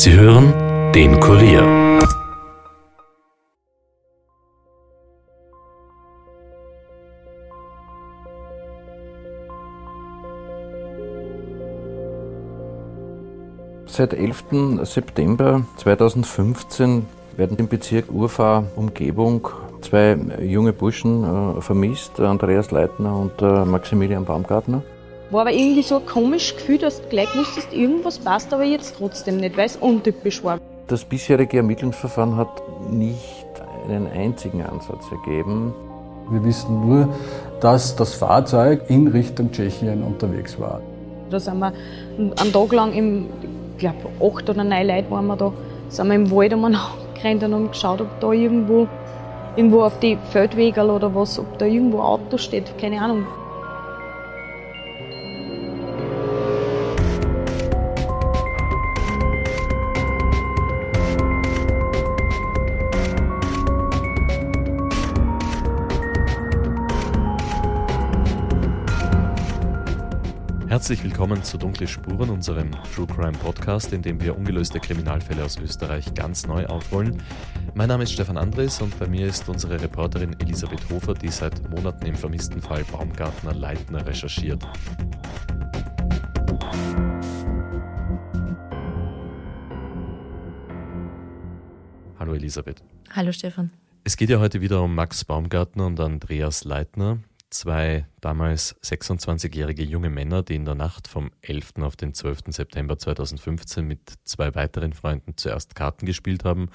Sie hören den Kurier. Seit 11. September 2015 werden im Bezirk Urfahr Umgebung zwei junge Burschen äh, vermisst, Andreas Leitner und äh, Maximilian Baumgartner. War aber irgendwie so ein komisches Gefühl, dass du gleich wusstest, irgendwas passt aber jetzt trotzdem nicht, weil es untypisch war. Das bisherige Ermittlungsverfahren hat nicht einen einzigen Ansatz ergeben. Wir wissen nur, dass das Fahrzeug in Richtung Tschechien unterwegs war. Da sind wir einen Tag lang, im, ich glaube acht oder neun Leute waren wir da, sind wir im Wald umeinander gerannt und haben geschaut, ob da irgendwo, irgendwo auf die Feldwege oder was, ob da irgendwo ein Auto steht, keine Ahnung. Herzlich willkommen zu Dunkle Spuren, unserem True Crime Podcast, in dem wir ungelöste Kriminalfälle aus Österreich ganz neu aufrollen. Mein Name ist Stefan Andres und bei mir ist unsere Reporterin Elisabeth Hofer, die seit Monaten im vermissten Fall Baumgartner Leitner recherchiert. Hallo Elisabeth. Hallo Stefan. Es geht ja heute wieder um Max Baumgartner und Andreas Leitner zwei damals 26-jährige junge Männer, die in der Nacht vom 11. auf den 12. September 2015 mit zwei weiteren Freunden zuerst Karten gespielt haben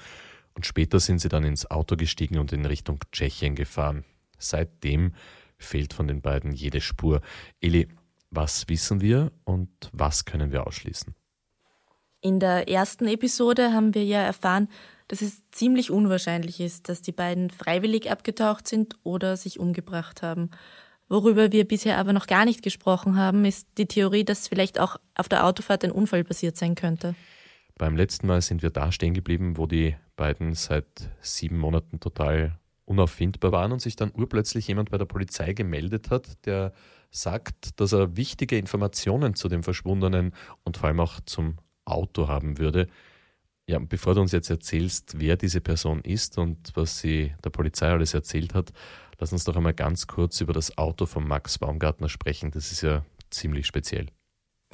und später sind sie dann ins Auto gestiegen und in Richtung Tschechien gefahren. Seitdem fehlt von den beiden jede Spur. Eli, was wissen wir und was können wir ausschließen? In der ersten Episode haben wir ja erfahren, dass es ziemlich unwahrscheinlich ist, dass die beiden freiwillig abgetaucht sind oder sich umgebracht haben. Worüber wir bisher aber noch gar nicht gesprochen haben, ist die Theorie, dass vielleicht auch auf der Autofahrt ein Unfall passiert sein könnte. Beim letzten Mal sind wir da stehen geblieben, wo die beiden seit sieben Monaten total unauffindbar waren und sich dann urplötzlich jemand bei der Polizei gemeldet hat, der sagt, dass er wichtige Informationen zu dem Verschwundenen und vor allem auch zum Auto haben würde. Ja, bevor du uns jetzt erzählst, wer diese Person ist und was sie der Polizei alles erzählt hat, lass uns doch einmal ganz kurz über das Auto von Max Baumgartner sprechen. Das ist ja ziemlich speziell.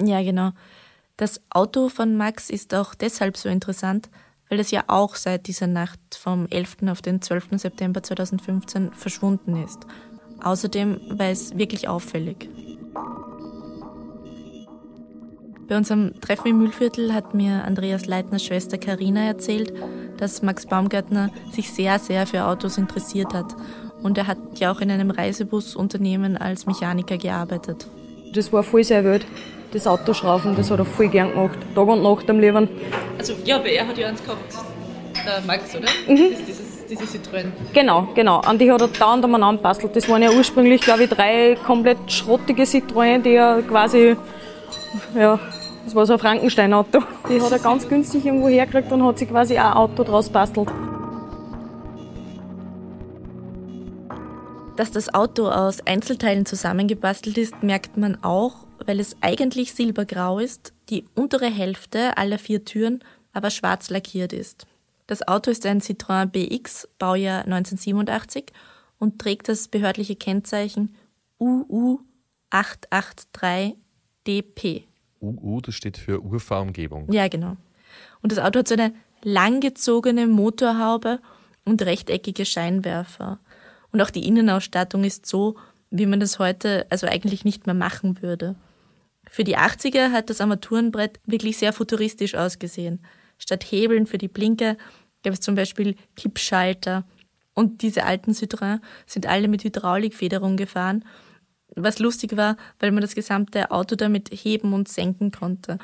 Ja, genau. Das Auto von Max ist auch deshalb so interessant, weil es ja auch seit dieser Nacht vom 11. auf den 12. September 2015 verschwunden ist. Außerdem war es wirklich auffällig. Bei unserem Treffen im Mühlviertel hat mir Andreas Leitners Schwester Karina erzählt, dass Max Baumgärtner sich sehr, sehr für Autos interessiert hat. Und er hat ja auch in einem Reisebusunternehmen als Mechaniker gearbeitet. Das war voll sehr wild. Das Autoschrauben, das hat er voll gern gemacht. Tag und Nacht am Leben. Also, ja, aber er hat ja eins gehabt, der Max, oder? Mhm. Das ist dieses, dieses Citroën. Genau, genau. An die hat er dauernd einmal anbastelt. Das waren ja ursprünglich, glaube ich, drei komplett schrottige Citroën, die er quasi, ja, das war so ein Frankenstein-Auto. Die hat er ganz günstig irgendwo hergekriegt und hat sich quasi ein Auto draus bastelt. Dass das Auto aus Einzelteilen zusammengebastelt ist, merkt man auch, weil es eigentlich silbergrau ist, die untere Hälfte aller vier Türen aber schwarz lackiert ist. Das Auto ist ein Citroën BX, Baujahr 1987 und trägt das behördliche Kennzeichen UU883DP. UU, das steht für Urfahrumgebung. Ja, genau. Und das Auto hat so eine langgezogene Motorhaube und rechteckige Scheinwerfer. Und auch die Innenausstattung ist so, wie man das heute also eigentlich nicht mehr machen würde. Für die 80er hat das Armaturenbrett wirklich sehr futuristisch ausgesehen. Statt Hebeln für die Blinker gab es zum Beispiel Kippschalter. Und diese alten Citroën sind alle mit Hydraulikfederung gefahren was lustig war, weil man das gesamte Auto damit heben und senken konnte.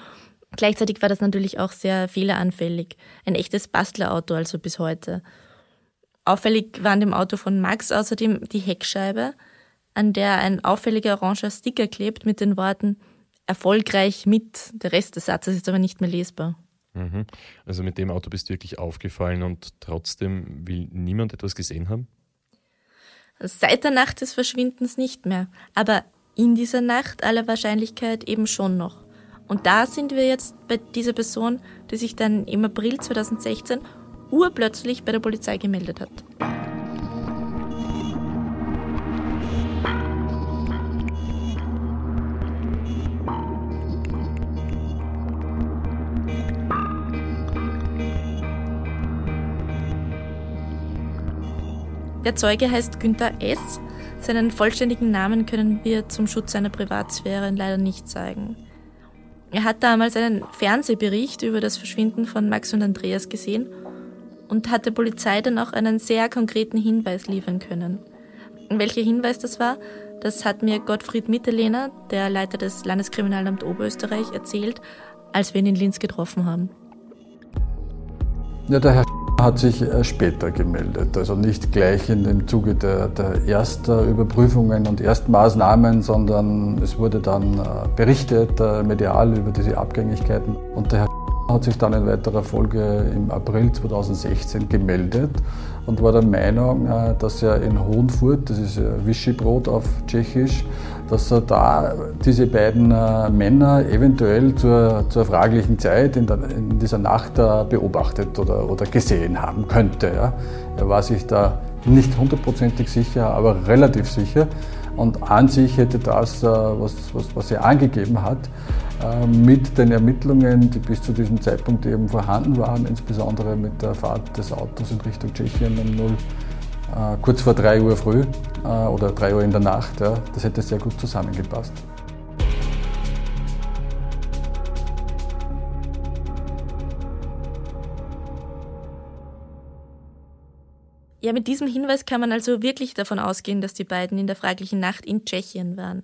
Gleichzeitig war das natürlich auch sehr fehleranfällig. Ein echtes Bastlerauto also bis heute. Auffällig war an dem Auto von Max außerdem die Heckscheibe, an der ein auffälliger oranger Sticker klebt mit den Worten erfolgreich mit. Der Rest des Satzes ist aber nicht mehr lesbar. Mhm. Also mit dem Auto bist du wirklich aufgefallen und trotzdem will niemand etwas gesehen haben? Seit der Nacht des Verschwindens nicht mehr, aber in dieser Nacht aller Wahrscheinlichkeit eben schon noch. Und da sind wir jetzt bei dieser Person, die sich dann im April 2016 urplötzlich bei der Polizei gemeldet hat. Der Zeuge heißt Günther S. Seinen vollständigen Namen können wir zum Schutz seiner Privatsphäre leider nicht zeigen. Er hat damals einen Fernsehbericht über das Verschwinden von Max und Andreas gesehen und hat der Polizei dann auch einen sehr konkreten Hinweis liefern können. Welcher Hinweis das war, das hat mir Gottfried Mitterlehner, der Leiter des Landeskriminalamts Oberösterreich, erzählt, als wir ihn in Linz getroffen haben. Ja, der Herr hat sich äh, später gemeldet, also nicht gleich in dem Zuge der, der Erstüberprüfungen und Erstmaßnahmen, sondern es wurde dann äh, berichtet äh, medial über diese Abgängigkeiten. Und der Herr hat sich dann in weiterer Folge im April 2016 gemeldet und war der Meinung, dass er in Hohenfurt, das ist Wischibrot auf Tschechisch, dass er da diese beiden äh, Männer eventuell zur, zur fraglichen Zeit in, der, in dieser Nacht äh, beobachtet oder, oder gesehen haben könnte. Ja. Er war sich da nicht hundertprozentig sicher, aber relativ sicher. Und an sich hätte das, äh, was, was, was er angegeben hat, mit den Ermittlungen, die bis zu diesem Zeitpunkt eben vorhanden waren, insbesondere mit der Fahrt des Autos in Richtung Tschechien um 0 äh, kurz vor 3 Uhr früh äh, oder 3 Uhr in der Nacht. Das hätte sehr gut zusammengepasst. Ja, mit diesem Hinweis kann man also wirklich davon ausgehen, dass die beiden in der fraglichen Nacht in Tschechien waren.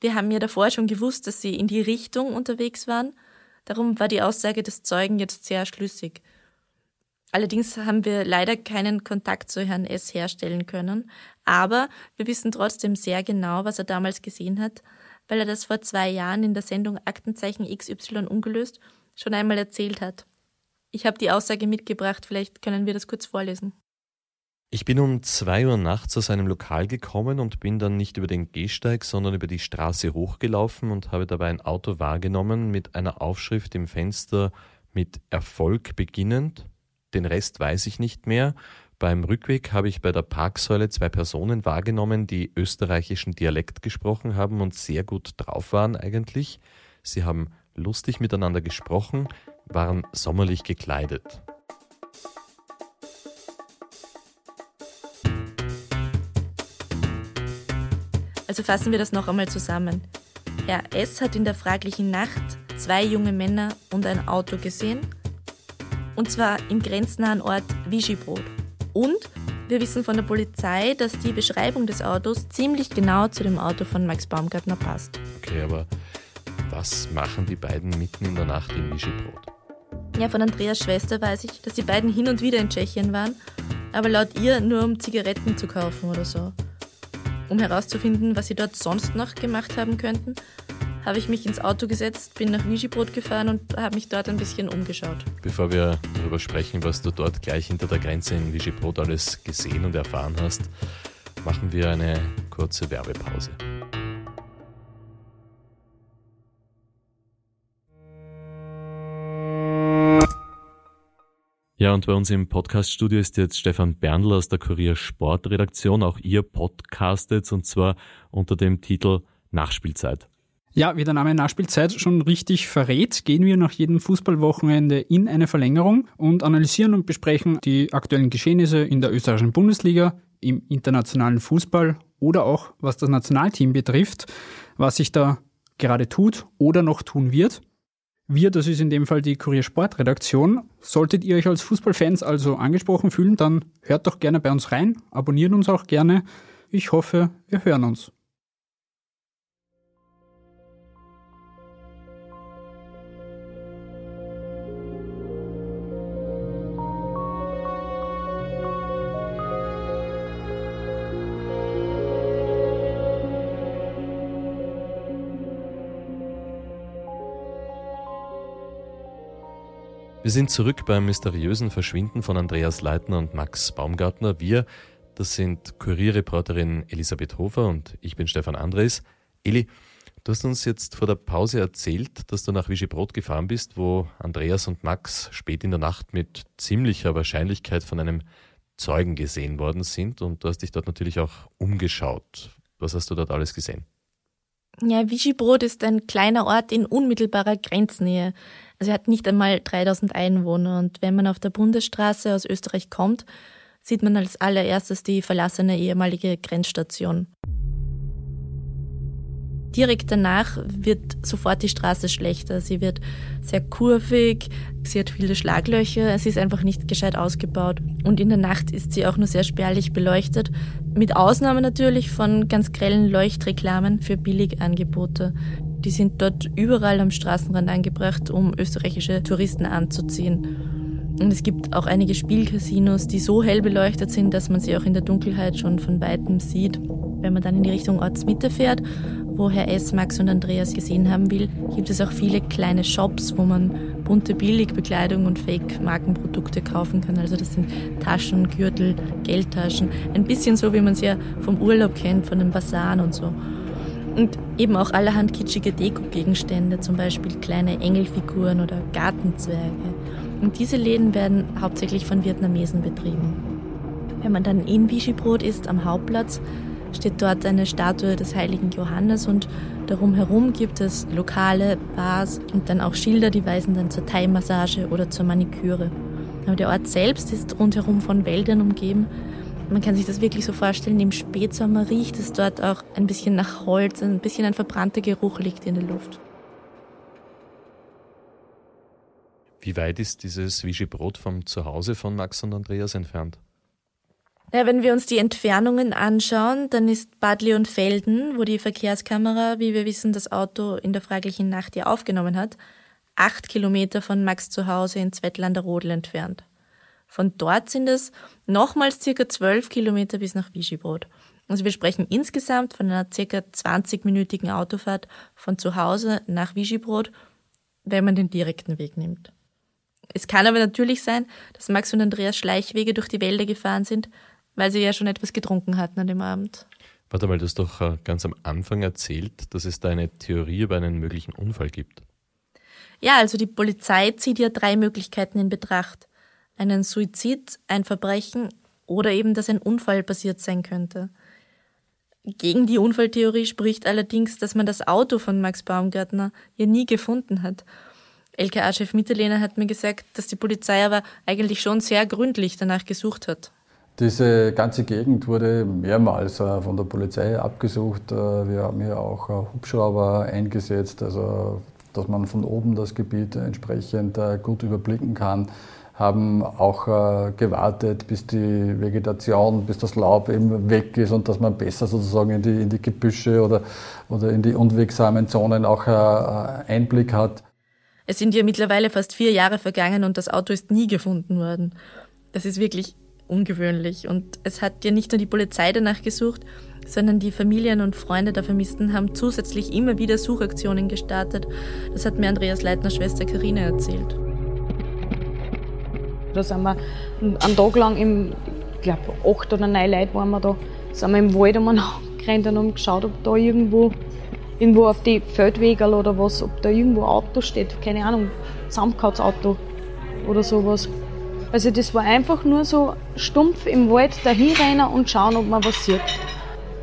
Wir haben ja davor schon gewusst, dass sie in die Richtung unterwegs waren. Darum war die Aussage des Zeugen jetzt sehr schlüssig. Allerdings haben wir leider keinen Kontakt zu Herrn S. herstellen können, aber wir wissen trotzdem sehr genau, was er damals gesehen hat, weil er das vor zwei Jahren in der Sendung Aktenzeichen XY ungelöst schon einmal erzählt hat. Ich habe die Aussage mitgebracht, vielleicht können wir das kurz vorlesen. Ich bin um zwei Uhr nachts aus einem Lokal gekommen und bin dann nicht über den Gehsteig, sondern über die Straße hochgelaufen und habe dabei ein Auto wahrgenommen mit einer Aufschrift im Fenster mit Erfolg beginnend den Rest weiß ich nicht mehr. Beim Rückweg habe ich bei der Parksäule zwei Personen wahrgenommen, die österreichischen Dialekt gesprochen haben und sehr gut drauf waren eigentlich. Sie haben lustig miteinander gesprochen, waren sommerlich gekleidet. Also fassen wir das noch einmal zusammen. Herr S. hat in der fraglichen Nacht zwei junge Männer und ein Auto gesehen und zwar im grenznahen Ort Vigibrod. Und wir wissen von der Polizei, dass die Beschreibung des Autos ziemlich genau zu dem Auto von Max Baumgartner passt. Okay, aber was machen die beiden mitten in der Nacht in Vigibrod? Ja, von Andreas Schwester weiß ich, dass die beiden hin und wieder in Tschechien waren, aber laut ihr nur um Zigaretten zu kaufen oder so. Um herauszufinden, was sie dort sonst noch gemacht haben könnten, habe ich mich ins Auto gesetzt, bin nach Vigibrod gefahren und habe mich dort ein bisschen umgeschaut. Bevor wir darüber sprechen, was du dort gleich hinter der Grenze in Vigibrod alles gesehen und erfahren hast, machen wir eine kurze Werbepause. Ja, und bei uns im Podcaststudio ist jetzt Stefan Berndl aus der Kurier Sportredaktion. Auch ihr podcastet und zwar unter dem Titel Nachspielzeit. Ja, wie der Name Nachspielzeit schon richtig verrät, gehen wir nach jedem Fußballwochenende in eine Verlängerung und analysieren und besprechen die aktuellen Geschehnisse in der österreichischen Bundesliga, im internationalen Fußball oder auch was das Nationalteam betrifft, was sich da gerade tut oder noch tun wird. Wir, das ist in dem Fall die Kurier Sportredaktion. Solltet ihr euch als Fußballfans also angesprochen fühlen, dann hört doch gerne bei uns rein, abonniert uns auch gerne. Ich hoffe, wir hören uns. Wir sind zurück beim mysteriösen Verschwinden von Andreas Leitner und Max Baumgartner. Wir, das sind Kurierreporterin Elisabeth Hofer und ich bin Stefan Andres. Eli, Du hast uns jetzt vor der Pause erzählt, dass du nach Vigibrod gefahren bist, wo Andreas und Max spät in der Nacht mit ziemlicher Wahrscheinlichkeit von einem Zeugen gesehen worden sind und du hast dich dort natürlich auch umgeschaut. Was hast du dort alles gesehen? Ja, Vigibrod ist ein kleiner Ort in unmittelbarer Grenznähe. Also er hat nicht einmal 3000 Einwohner und wenn man auf der Bundesstraße aus Österreich kommt, sieht man als allererstes die verlassene ehemalige Grenzstation. Direkt danach wird sofort die Straße schlechter. Sie wird sehr kurvig, sie hat viele Schlaglöcher, es ist einfach nicht gescheit ausgebaut. Und in der Nacht ist sie auch nur sehr spärlich beleuchtet, mit Ausnahme natürlich von ganz grellen Leuchtreklamen für Billigangebote. Die sind dort überall am Straßenrand angebracht, um österreichische Touristen anzuziehen. Und es gibt auch einige Spielcasinos, die so hell beleuchtet sind, dass man sie auch in der Dunkelheit schon von weitem sieht. Wenn man dann in die Richtung Ortsmitte fährt, wo Herr S., Max und Andreas gesehen haben will, gibt es auch viele kleine Shops, wo man bunte Billigbekleidung und Fake-Markenprodukte kaufen kann. Also das sind Taschen, Gürtel, Geldtaschen. Ein bisschen so, wie man es ja vom Urlaub kennt, von den Basaren und so. Und eben auch allerhand kitschige Deko-Gegenstände, zum Beispiel kleine Engelfiguren oder Gartenzwerge. Und diese Läden werden hauptsächlich von Vietnamesen betrieben. Wenn man dann in Vigibrot ist, am Hauptplatz, steht dort eine Statue des heiligen Johannes und darum herum gibt es Lokale, Bars und dann auch Schilder, die weisen dann zur Thai-Massage oder zur Maniküre. Aber der Ort selbst ist rundherum von Wäldern umgeben. Man kann sich das wirklich so vorstellen, im Spätsommer riecht es dort auch ein bisschen nach Holz, ein bisschen ein verbrannter Geruch liegt in der Luft. Wie weit ist dieses Vichy Brot vom Zuhause von Max und Andreas entfernt? Ja, wenn wir uns die Entfernungen anschauen, dann ist Bad Leonfelden, wo die Verkehrskamera, wie wir wissen, das Auto in der fraglichen Nacht ja aufgenommen hat, acht Kilometer von Max zu Hause in Zwettlander Rodel entfernt. Von dort sind es nochmals circa zwölf Kilometer bis nach Vigibrod. Also wir sprechen insgesamt von einer circa 20-minütigen Autofahrt von zu Hause nach Vigibrod, wenn man den direkten Weg nimmt. Es kann aber natürlich sein, dass Max und Andreas Schleichwege durch die Wälder gefahren sind, weil sie ja schon etwas getrunken hatten an dem Abend. Warte mal, du hast doch äh, ganz am Anfang erzählt, dass es da eine Theorie über einen möglichen Unfall gibt. Ja, also die Polizei zieht ja drei Möglichkeiten in Betracht. Einen Suizid, ein Verbrechen oder eben, dass ein Unfall passiert sein könnte. Gegen die Unfalltheorie spricht allerdings, dass man das Auto von Max Baumgartner ja nie gefunden hat. LKA-Chef Mitterlehner hat mir gesagt, dass die Polizei aber eigentlich schon sehr gründlich danach gesucht hat. Diese ganze Gegend wurde mehrmals äh, von der Polizei abgesucht. Äh, wir haben hier auch äh, Hubschrauber eingesetzt, also dass man von oben das Gebiet entsprechend gut überblicken kann haben auch gewartet, bis die Vegetation, bis das Laub eben weg ist und dass man besser sozusagen in die, in die Gebüsche oder, oder in die unwegsamen Zonen auch Einblick hat. Es sind ja mittlerweile fast vier Jahre vergangen und das Auto ist nie gefunden worden. Das ist wirklich ungewöhnlich. Und es hat ja nicht nur die Polizei danach gesucht, sondern die Familien und Freunde der Vermissten haben zusätzlich immer wieder Suchaktionen gestartet. Das hat mir Andreas Leitner Schwester Karine erzählt. Da sind wir einen Tag lang, im, ich glaube, acht oder neun Leute waren wir da, sind wir im Wald umeinander gerannt und haben geschaut, ob da irgendwo, irgendwo auf die Feldwege oder was, ob da irgendwo ein Auto steht. Keine Ahnung, Samtkautsauto oder sowas. Also das war einfach nur so stumpf im Wald dahinrennen und schauen, ob man was sieht.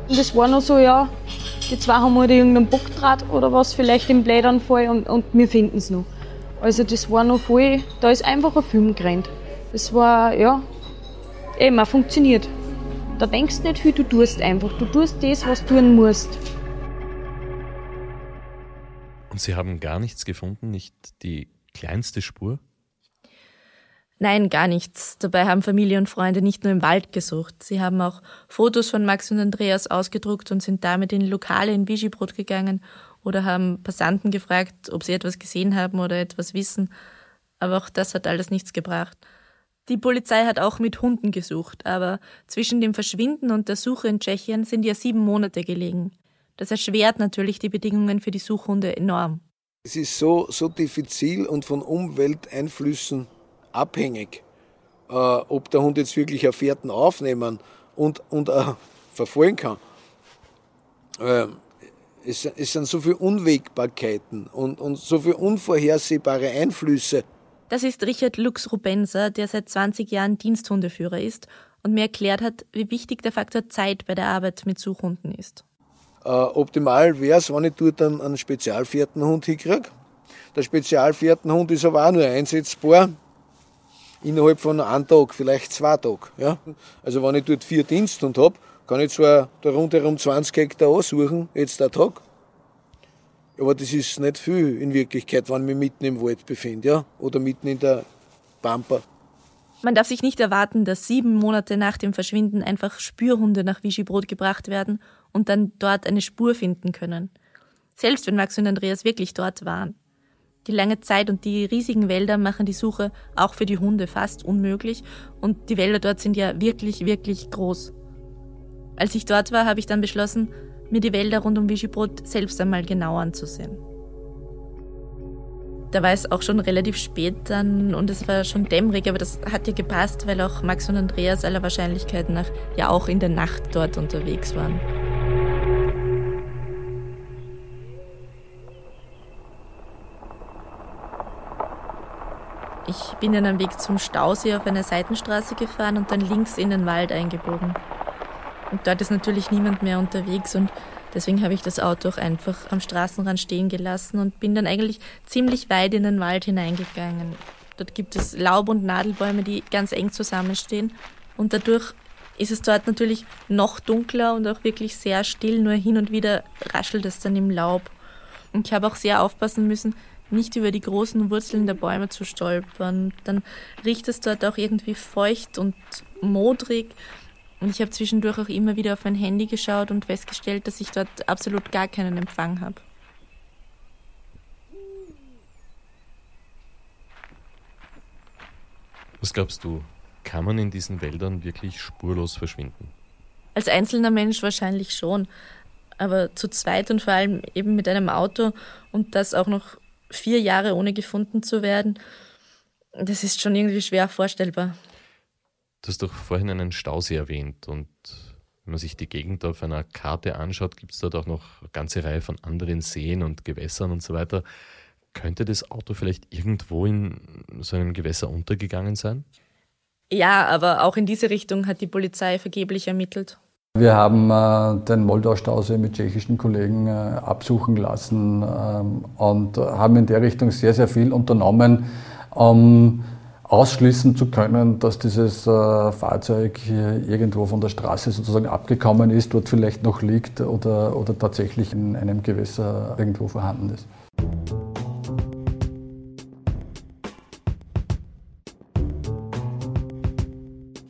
Und das war nur so, ja, die zwei haben halt irgendeinen Bockdraht oder was vielleicht im Blätternfall und, und wir finden es noch. Also das war noch voll, da ist einfach ein Film gerannt. Das war, ja, eben, auch funktioniert. Da denkst du nicht viel, du tust einfach. Du tust das, was du tun musst. Und Sie haben gar nichts gefunden, nicht die kleinste Spur? Nein, gar nichts. Dabei haben Familie und Freunde nicht nur im Wald gesucht. Sie haben auch Fotos von Max und Andreas ausgedruckt und sind damit in Lokale in Vigibrod gegangen oder haben Passanten gefragt, ob sie etwas gesehen haben oder etwas wissen. Aber auch das hat alles nichts gebracht. Die Polizei hat auch mit Hunden gesucht, aber zwischen dem Verschwinden und der Suche in Tschechien sind ja sieben Monate gelegen. Das erschwert natürlich die Bedingungen für die Suchhunde enorm. Es ist so, so diffizil und von Umwelteinflüssen abhängig, äh, ob der Hund jetzt wirklich auf Fährten aufnehmen und, und äh, verfolgen kann. Äh, Es, es sind so viele Unwägbarkeiten und, und so viele unvorhersehbare Einflüsse. Das ist Richard Lux Rubenser, der seit 20 Jahren Diensthundeführer ist und mir erklärt hat, wie wichtig der Faktor Zeit bei der Arbeit mit Suchhunden ist. Äh, optimal wäre es, wenn ich dort einen, einen Spezialfährtenhund hinkriege. Der Spezialfährtenhund ist aber auch nur einsetzbar innerhalb von einem Tag, vielleicht zwei Tagen. Ja? Also wenn ich dort vier Diensthunde habe, kann ich zwar da rundherum 20 Hektar aussuchen, jetzt der Tag, aber das ist nicht viel in Wirklichkeit, wenn ich mich mitten im Wald befinde ja? oder mitten in der Pampa. Man darf sich nicht erwarten, dass sieben Monate nach dem Verschwinden einfach Spürhunde nach Vichybrot gebracht werden und dann dort eine Spur finden können. Selbst wenn Max und Andreas wirklich dort waren. Die lange Zeit und die riesigen Wälder machen die Suche auch für die Hunde fast unmöglich und die Wälder dort sind ja wirklich, wirklich groß. Als ich dort war, habe ich dann beschlossen, mir die Wälder rund um Vichybrot selbst einmal genau anzusehen. Da war es auch schon relativ spät dann und es war schon dämmerig, aber das hat ja gepasst, weil auch Max und Andreas aller Wahrscheinlichkeit nach ja auch in der Nacht dort unterwegs waren. Ich bin dann am Weg zum Stausee auf eine Seitenstraße gefahren und dann links in den Wald eingebogen. Und dort ist natürlich niemand mehr unterwegs und Deswegen habe ich das Auto auch einfach am Straßenrand stehen gelassen und bin dann eigentlich ziemlich weit in den Wald hineingegangen. Dort gibt es Laub- und Nadelbäume, die ganz eng zusammenstehen. Und dadurch ist es dort natürlich noch dunkler und auch wirklich sehr still. Nur hin und wieder raschelt es dann im Laub. Und ich habe auch sehr aufpassen müssen, nicht über die großen Wurzeln der Bäume zu stolpern. Dann riecht es dort auch irgendwie feucht und modrig. Und ich habe zwischendurch auch immer wieder auf mein Handy geschaut und festgestellt, dass ich dort absolut gar keinen Empfang habe. Was glaubst du, kann man in diesen Wäldern wirklich spurlos verschwinden? Als einzelner Mensch wahrscheinlich schon, aber zu zweit und vor allem eben mit einem Auto und das auch noch vier Jahre ohne gefunden zu werden, das ist schon irgendwie schwer vorstellbar. Du hast doch vorhin einen Stausee erwähnt und wenn man sich die Gegend auf einer Karte anschaut, gibt es dort auch noch eine ganze Reihe von anderen Seen und Gewässern und so weiter. Könnte das Auto vielleicht irgendwo in so einem Gewässer untergegangen sein? Ja, aber auch in diese Richtung hat die Polizei vergeblich ermittelt. Wir haben äh, den Moldau-Stausee mit tschechischen Kollegen äh, absuchen lassen ähm, und haben in der Richtung sehr, sehr viel unternommen. Um ausschließen zu können, dass dieses äh, Fahrzeug irgendwo von der Straße sozusagen abgekommen ist, dort vielleicht noch liegt oder, oder tatsächlich in einem Gewässer irgendwo vorhanden ist.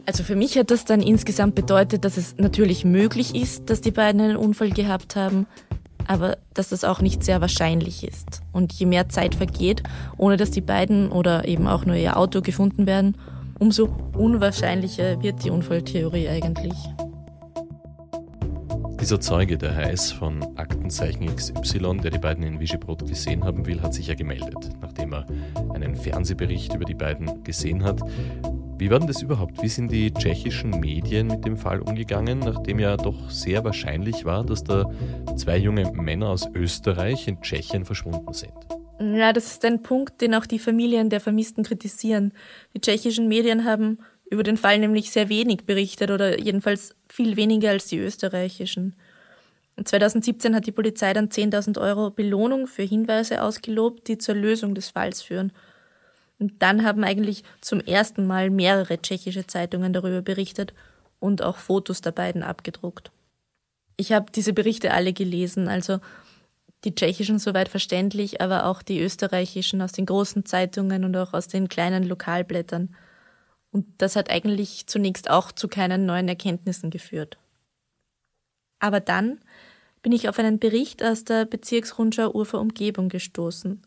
Also für mich hat das dann insgesamt bedeutet, dass es natürlich möglich ist, dass die beiden einen Unfall gehabt haben, aber dass das auch nicht sehr wahrscheinlich ist. Und je mehr Zeit vergeht, ohne dass die beiden oder eben auch nur ihr Auto gefunden werden, umso unwahrscheinlicher wird die Unfalltheorie eigentlich. Dieser Zeuge, der heiß von Aktenzeichen XY, der die beiden in Vigibrod gesehen haben will, hat sich ja gemeldet, nachdem er einen Fernsehbericht über die beiden gesehen hat. Wie war denn das überhaupt? Wie sind die tschechischen Medien mit dem Fall umgegangen, nachdem ja doch sehr wahrscheinlich war, dass da zwei junge Männer aus Österreich in Tschechien verschwunden sind? Ja, das ist ein Punkt, den auch die Familien der Vermissten kritisieren. Die tschechischen Medien haben über den Fall nämlich sehr wenig berichtet oder jedenfalls viel weniger als die österreichischen. 2017 hat die Polizei dann 10.000 Euro Belohnung für Hinweise ausgelobt, die zur Lösung des Falls führen. Und dann haben eigentlich zum ersten Mal mehrere tschechische Zeitungen darüber berichtet und auch Fotos der beiden abgedruckt. Ich habe diese Berichte alle gelesen, also die tschechischen soweit verständlich, aber auch die österreichischen aus den großen Zeitungen und auch aus den kleinen Lokalblättern. Und das hat eigentlich zunächst auch zu keinen neuen Erkenntnissen geführt. Aber dann bin ich auf einen Bericht aus der Bezirksrundschau Ufer Umgebung gestoßen.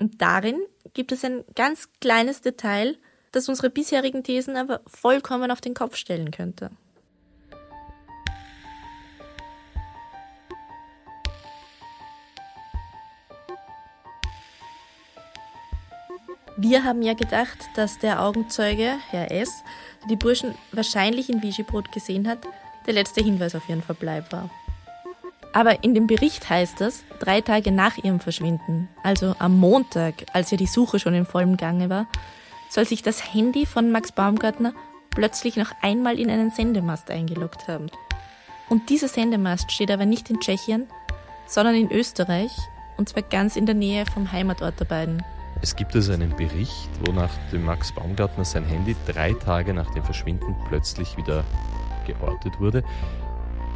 Und darin gibt es ein ganz kleines Detail, das unsere bisherigen Thesen aber vollkommen auf den Kopf stellen könnte. Wir haben ja gedacht, dass der Augenzeuge, Herr S., der die Burschen wahrscheinlich in Vigibrot gesehen hat, der letzte Hinweis auf ihren Verbleib war. Aber in dem Bericht heißt es, drei Tage nach ihrem Verschwinden, also am Montag, als ja die Suche schon in vollem Gange war, soll sich das Handy von Max Baumgartner plötzlich noch einmal in einen Sendemast eingeloggt haben. Und dieser Sendemast steht aber nicht in Tschechien, sondern in Österreich, und zwar ganz in der Nähe vom Heimatort der beiden. Es gibt also einen Bericht, wonach dem Max Baumgartner sein Handy drei Tage nach dem Verschwinden plötzlich wieder geortet wurde.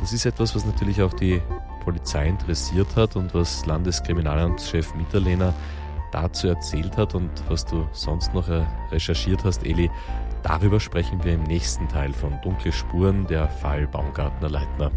Das ist etwas, was natürlich auch die Polizei interessiert hat und was Landeskriminalamtschef Mitterlehner dazu erzählt hat und was du sonst noch recherchiert hast, Eli. Darüber sprechen wir im nächsten Teil von Dunkle Spuren, der Fall Baumgartner-Leitner.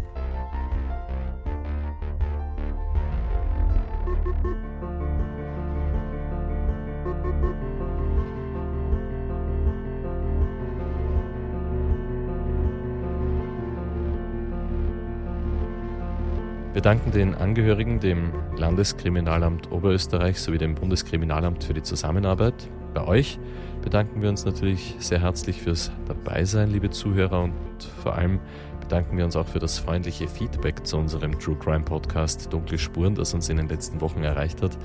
Wir danken den Angehörigen, dem Landeskriminalamt Oberösterreich sowie dem Bundeskriminalamt für die Zusammenarbeit. Bei euch bedanken wir uns natürlich sehr herzlich fürs Dabeisein, liebe Zuhörer, und vor allem bedanken wir uns auch für das freundliche Feedback zu unserem True Crime Podcast Dunkle Spuren, das uns in den letzten Wochen erreicht hat.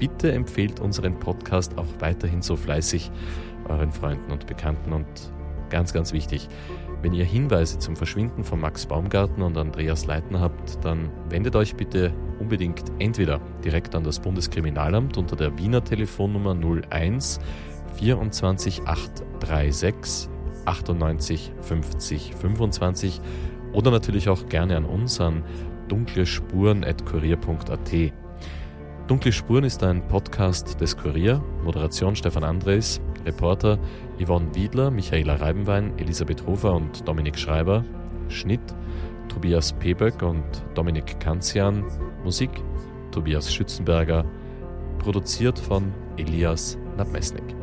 Bitte empfehlt unseren Podcast auch weiterhin so fleißig euren Freunden und Bekannten und ganz, ganz wichtig, wenn ihr Hinweise zum Verschwinden von Max Baumgarten und Andreas Leitner habt, dann wendet euch bitte unbedingt entweder direkt an das Bundeskriminalamt unter der Wiener Telefonnummer 01 24 836 98 50 25 oder natürlich auch gerne an uns an dunklespuren.kurier.at. Dunkle Spuren ist ein Podcast des Kurier, Moderation Stefan Andres, Reporter Yvonne Wiedler, Michaela Reibenwein, Elisabeth Hofer und Dominik Schreiber. Schnitt Tobias Peböck und Dominik Kanzian. Musik Tobias Schützenberger. Produziert von Elias Nabmesnik.